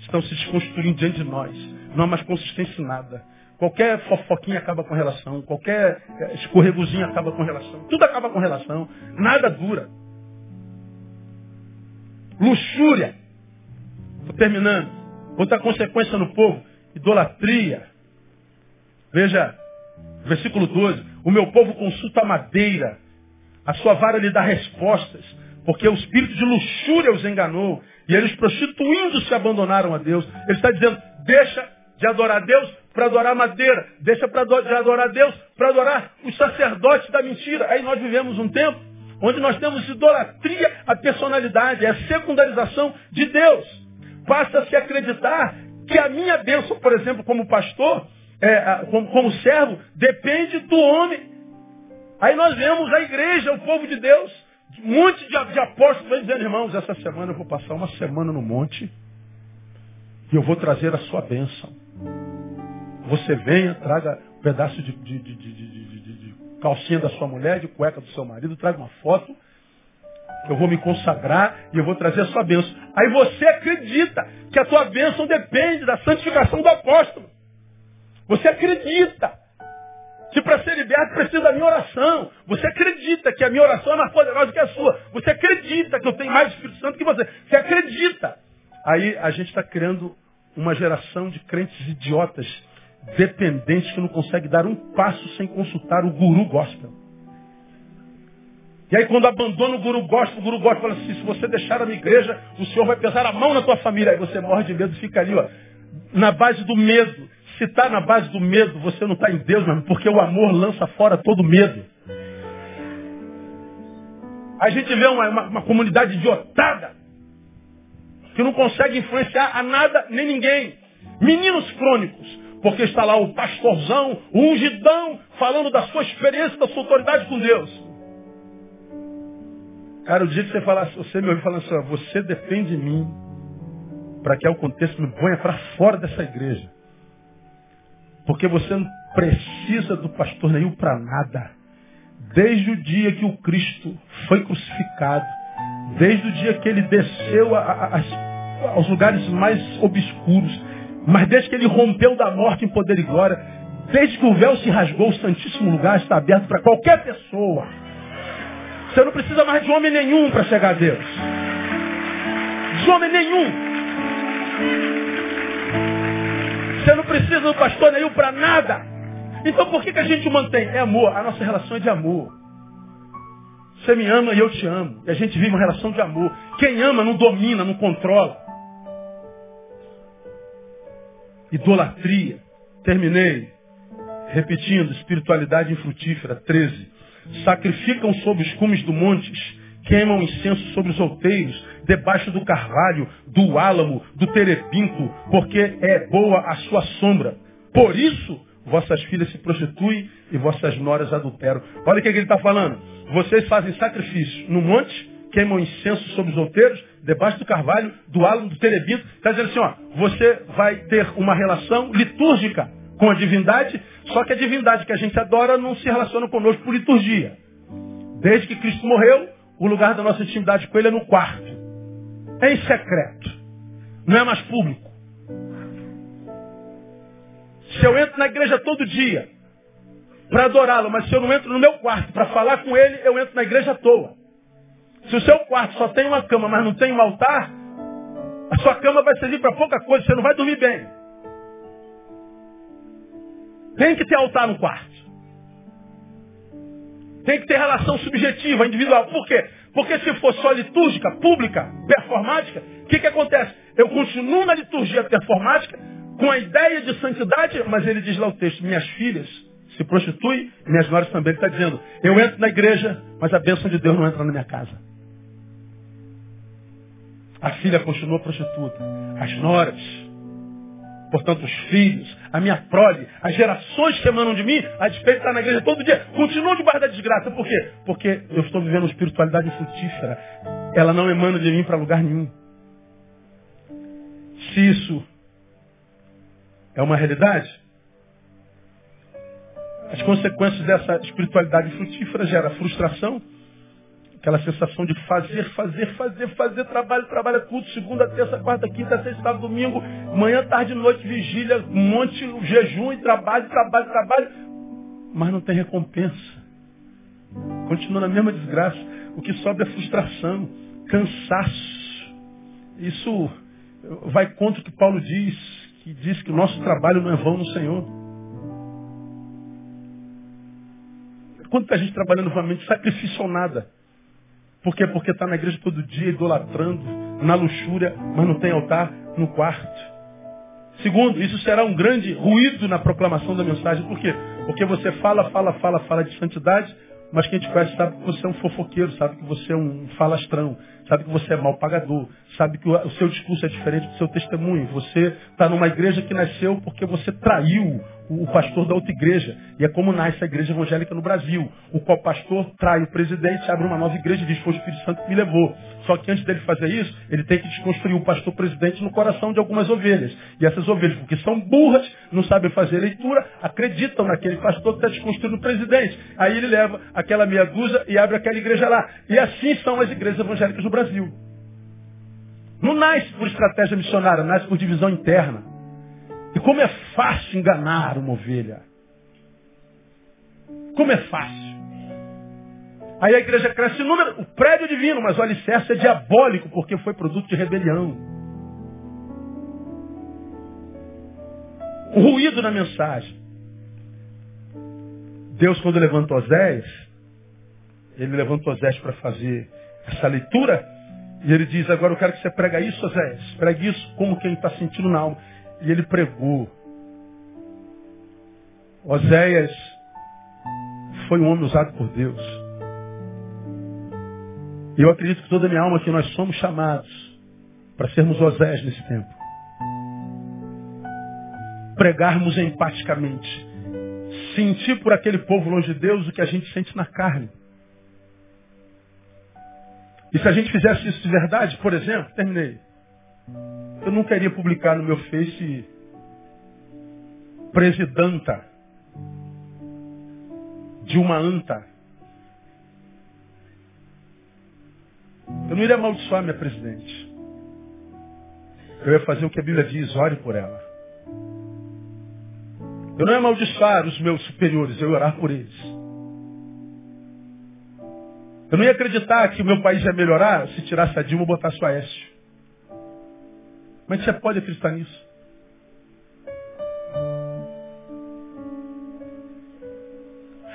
[SPEAKER 1] Estão se desconstruindo diante de nós. Não há mais consistência em nada. Qualquer fofoquinha acaba com relação. Qualquer eh, escorregozinho acaba com relação. Tudo acaba com relação. Nada dura. Luxúria. Estou terminando. Outra consequência no povo. Idolatria. Veja, versículo 12. O meu povo consulta a madeira. A sua vara lhe dá respostas. Porque o espírito de luxúria os enganou. E eles prostituindo-se abandonaram a Deus. Ele está dizendo, deixa de adorar Deus para adorar madeira. Deixa pra, de adorar Deus para adorar os sacerdotes da mentira. Aí nós vivemos um tempo onde nós temos idolatria à personalidade, é a secundarização de Deus. Passa-se a acreditar que a minha bênção, por exemplo, como pastor, é, como, como servo, depende do homem. Aí nós vemos a igreja, o povo de Deus, um monte de, de apóstolos dizendo, irmãos, essa semana eu vou passar uma semana no monte e eu vou trazer a sua bênção. Você venha, traga um pedaço de, de, de, de, calcinha da sua mulher, de cueca do seu marido, traga uma foto. Eu vou me consagrar e eu vou trazer a sua bênção. Aí você acredita que a tua bênção depende da santificação do apóstolo. Você acredita que para ser liberto precisa da minha oração. Você acredita que a minha oração é mais poderosa que a sua. Você acredita que eu tenho mais Espírito Santo que você. Você acredita. Aí a gente está criando uma geração de crentes idiotas, dependentes, que não consegue dar um passo sem consultar o guru gospel. E aí quando abandona o guru gospel, o guru gospel fala assim, se você deixar a minha igreja, o Senhor vai pesar a mão na tua família. Aí você morre de medo e fica ali, ó, na base do medo. Se está na base do medo, você não está em Deus, mesmo, porque o amor lança fora todo medo. A gente vê uma, uma, uma comunidade idiotada, que não consegue influenciar a nada nem ninguém. Meninos crônicos, porque está lá o pastorzão, o ungidão, falando da sua experiência, da sua autoridade com Deus. Cara, o dia que você falar, você me ouviu falando assim, você depende de mim para que contexto me ponha para fora dessa igreja. Porque você não precisa do pastor nenhum para nada. Desde o dia que o Cristo foi crucificado, desde o dia que ele desceu a, a, a aos lugares mais obscuros. Mas desde que ele rompeu da morte em poder e glória, desde que o véu se rasgou, o Santíssimo Lugar está aberto para qualquer pessoa. Você não precisa mais de homem nenhum para chegar a Deus. De homem nenhum. Você não precisa do pastor nenhum para nada. Então por que, que a gente mantém? É amor. A nossa relação é de amor. Você me ama e eu te amo. E a gente vive uma relação de amor. Quem ama não domina, não controla. Idolatria. Terminei. Repetindo, espiritualidade infrutífera. 13. Sacrificam sob os cumes do montes, queimam incenso sobre os outeiros, debaixo do carvalho, do álamo, do terebinto, porque é boa a sua sombra. Por isso, vossas filhas se prostituem e vossas noras adulteram. Olha o que, é que ele está falando. Vocês fazem sacrifício no monte, queimam incenso sobre os outeiros, debaixo do carvalho, do álamo, do terebinto. Está dizendo assim, ó, você vai ter uma relação litúrgica com a divindade, só que a divindade que a gente adora não se relaciona conosco por liturgia. Desde que Cristo morreu, o lugar da nossa intimidade com Ele é no quarto. É em secreto. Não é mais público. Se eu entro na igreja todo dia para adorá-lo, mas se eu não entro no meu quarto para falar com Ele, eu entro na igreja à toa. Se o seu quarto só tem uma cama, mas não tem um altar, a sua cama vai servir para pouca coisa, você não vai dormir bem. Tem que ter altar no quarto. Tem que ter relação subjetiva, individual. Por quê? Porque se for só litúrgica, pública, performática, o que, que acontece? Eu continuo na liturgia performática com a ideia de santidade, mas ele diz lá o texto, minhas filhas se prostituem, minhas noras também. Ele está dizendo, eu entro na igreja, mas a bênção de Deus não entra na minha casa. A filha continua prostituta. As noras, portanto os filhos, a minha prole, as gerações que emanam de mim, a despeito de estar na igreja todo dia, continuam debaixo da desgraça. Por quê? Porque eu estou vivendo uma espiritualidade frutífera. Ela não emana de mim para lugar nenhum. Se isso é uma realidade, As consequências dessa espiritualidade frutífera gera frustração, aquela sensação de fazer, fazer, fazer, fazer, trabalho, trabalho, culto, segunda, terça, quarta, quinta, sexta, sábado, domingo, manhã, tarde, noite, vigília, um monte, jejum e trabalho, trabalho, trabalho, mas não tem recompensa. Continua na mesma desgraça. O que sobra é frustração, cansaço. Isso vai contra o que Paulo diz, que diz que o nosso trabalho não é vão no Senhor. Quanta gente trabalhando novamente, sacrifício ou nada. Por quê? Porque está na igreja todo dia, idolatrando, na luxúria, mas não tem altar no quarto. Segundo, isso será um grande ruído na proclamação da mensagem. Por quê? Porque você fala, fala, fala, fala de santidade, mas quem te conhece sabe que você é um fofoqueiro, sabe que você é um falastrão, sabe que você é mal pagador, sabe que o seu discurso é diferente do seu testemunho. Você está numa igreja que nasceu porque você traiu o pastor da outra igreja. E é como nasce a igreja evangélica no Brasil. O qual pastor trai o presidente, abre uma nova igreja e diz, foi o Espírito Santo que me levou. Só que antes dele fazer isso, ele tem que desconstruir o pastor presidente no coração de algumas ovelhas. E essas ovelhas, porque são burras, não sabem fazer leitura, acreditam naquele pastor que está desconstruindo o presidente. Aí ele leva aquela meia dúzia e abre aquela igreja lá. E assim são as igrejas evangélicas no Brasil. Não nasce por estratégia missionária, nasce por divisão interna. E como é fácil enganar uma ovelha. Como é fácil. Aí a igreja cresce em número, o prédio é divino, mas o alicerce é diabólico, porque foi produto de rebelião. O ruído na mensagem. Deus, quando levantou Oséias, ele levantou Oséias para fazer essa leitura, e ele diz, agora eu quero que você prega isso, Oséias. Pregue isso como quem está sentindo na alma. E ele pregou. Oséias foi um homem usado por Deus. E eu acredito que toda a minha alma que nós somos chamados para sermos Oséias nesse tempo. Pregarmos empaticamente. Sentir por aquele povo longe de Deus o que a gente sente na carne. E se a gente fizesse isso de verdade, por exemplo, terminei. Eu não queria publicar no meu Face presidenta de uma anta. Eu não iria amaldiçoar minha presidente. Eu ia fazer o que a Bíblia diz, ore por ela. Eu não ia amaldiçoar os meus superiores, eu ia orar por eles. Eu não ia acreditar que o meu país ia melhorar se tirasse a Dilma e botasse o Aécio. Mas você pode acreditar nisso?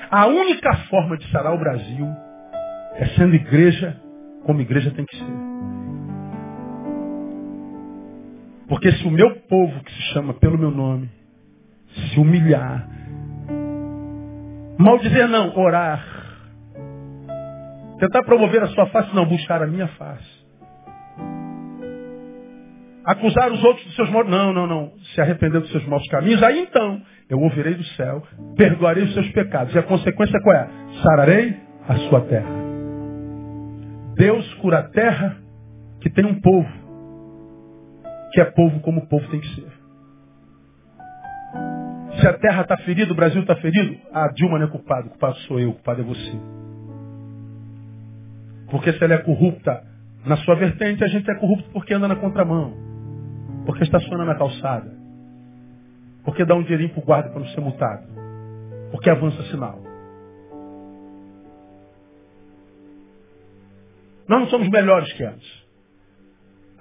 [SPEAKER 1] A única forma de sarar o Brasil é sendo igreja como igreja tem que ser. Porque se o meu povo, que se chama pelo meu nome, se humilhar, mal dizer não, orar, tentar promover a sua face, não, buscar a minha face. Acusar os outros dos seus maus. Não, não, não. Se arrepender dos seus maus caminhos, aí então eu ouvirei do céu, perdoarei os seus pecados. E a consequência qual é? Sararei a sua terra. Deus cura a terra que tem um povo, que é povo como o povo tem que ser. Se a terra está ferida, o Brasil está ferido, a Dilma não é culpado, o culpado sou eu, o culpado é você. Porque se ela é corrupta na sua vertente, a gente é corrupto porque anda na contramão. Porque estaciona na calçada. Porque dá um dinheirinho para o guarda para não ser multado. Porque avança sinal. Nós não somos melhores que antes.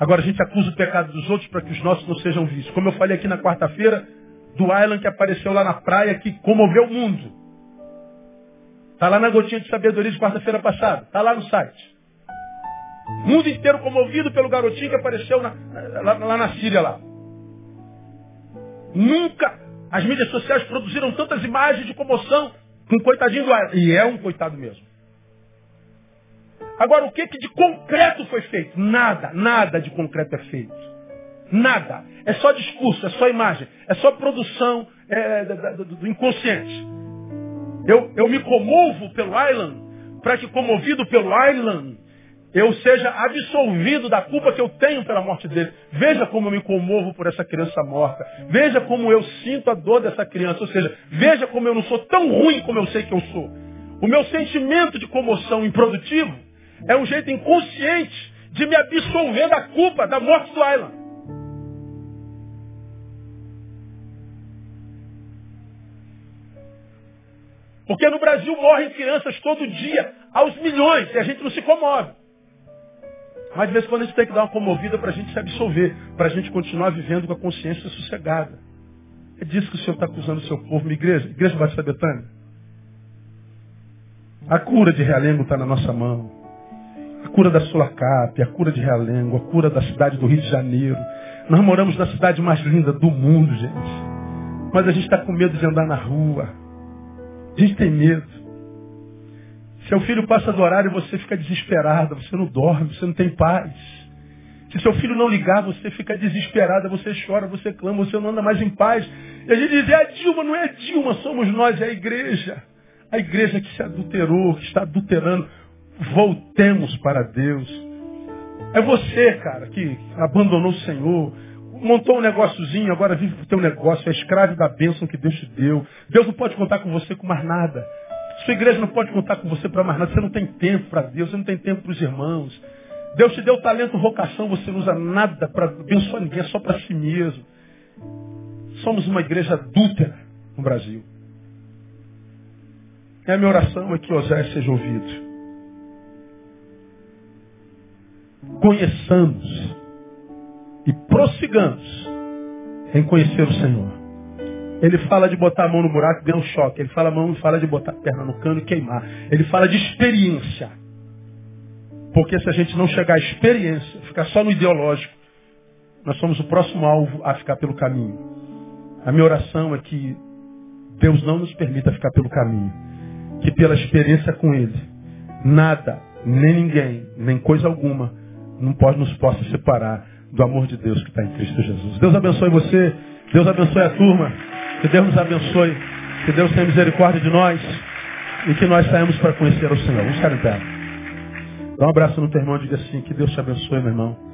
[SPEAKER 1] Agora a gente acusa o pecado dos outros para que os nossos não sejam vistos. Como eu falei aqui na quarta-feira, do Island que apareceu lá na praia que comoveu o mundo. Está lá na gotinha de sabedoria de quarta-feira passada. Está lá no site. O mundo inteiro comovido pelo garotinho que apareceu na, lá, lá na Síria lá. Nunca as mídias sociais produziram tantas imagens de comoção com um coitadinho do ar. E é um coitado mesmo. Agora, o que, que de concreto foi feito? Nada, nada de concreto é feito. Nada. É só discurso, é só imagem, é só produção é, do, do, inconsciente. Eu, eu me comovo pelo Island, para que comovido pelo Island, eu seja absolvido da culpa que eu tenho pela morte dele. Veja como eu me comovo por essa criança morta. Veja como eu sinto a dor dessa criança. Ou seja, veja como eu não sou tão ruim como eu sei que eu sou. O meu sentimento de comoção improdutivo é um jeito inconsciente de me absolver da culpa da morte do Aylan. Porque no Brasil morrem crianças todo dia, aos milhões, e a gente não se comove. Mas de vez em quando a gente tem que dar uma comovida para a gente se absolver, para a gente continuar vivendo com a consciência sossegada. É disso que o Senhor está acusando o seu povo, minha igreja, igreja Batista Betânia. A cura de Realengo está na nossa mão. A cura da Sulacap, a cura de Realengo, a cura da cidade do Rio de Janeiro. Nós moramos na cidade mais linda do mundo, gente. Mas a gente está com medo de andar na rua. A gente tem medo. Seu filho passa do horário e você fica desesperada, você não dorme, você não tem paz. Se seu filho não ligar, você fica desesperada, você chora, você clama, você não anda mais em paz. E a gente diz, é a Dilma, não é a Dilma, somos nós, é a igreja. A igreja que se adulterou, que está adulterando. Voltemos para Deus. É você, cara, que abandonou o Senhor, montou um negóciozinho, agora vive o teu negócio, é escravo da bênção que Deus te deu. Deus não pode contar com você com mais nada. Sua igreja não pode contar com você para mais nada. Você não tem tempo para Deus, você não tem tempo para os irmãos. Deus te deu talento, vocação, você não usa nada para abençoar ninguém, é só para si mesmo. Somos uma igreja adúltera no Brasil. E a minha oração é que Osés seja ouvido. Conheçamos e prossigamos em conhecer o Senhor. Ele fala de botar a mão no buraco e ganhar um choque. Ele fala, mão, fala de botar a perna no cano e queimar. Ele fala de experiência. Porque se a gente não chegar à experiência, ficar só no ideológico, nós somos o próximo alvo a ficar pelo caminho. A minha oração é que Deus não nos permita ficar pelo caminho. Que pela experiência com Ele, nada, nem ninguém, nem coisa alguma, não pode nos possa separar do amor de Deus que está em Cristo Jesus. Deus abençoe você. Deus abençoe a turma. Que Deus nos abençoe. Que Deus tenha misericórdia de nós. E que nós saímos para conhecer o Senhor. Vamos ficar em pé. Dá um abraço no teu irmão e diga assim, que Deus te abençoe, meu irmão.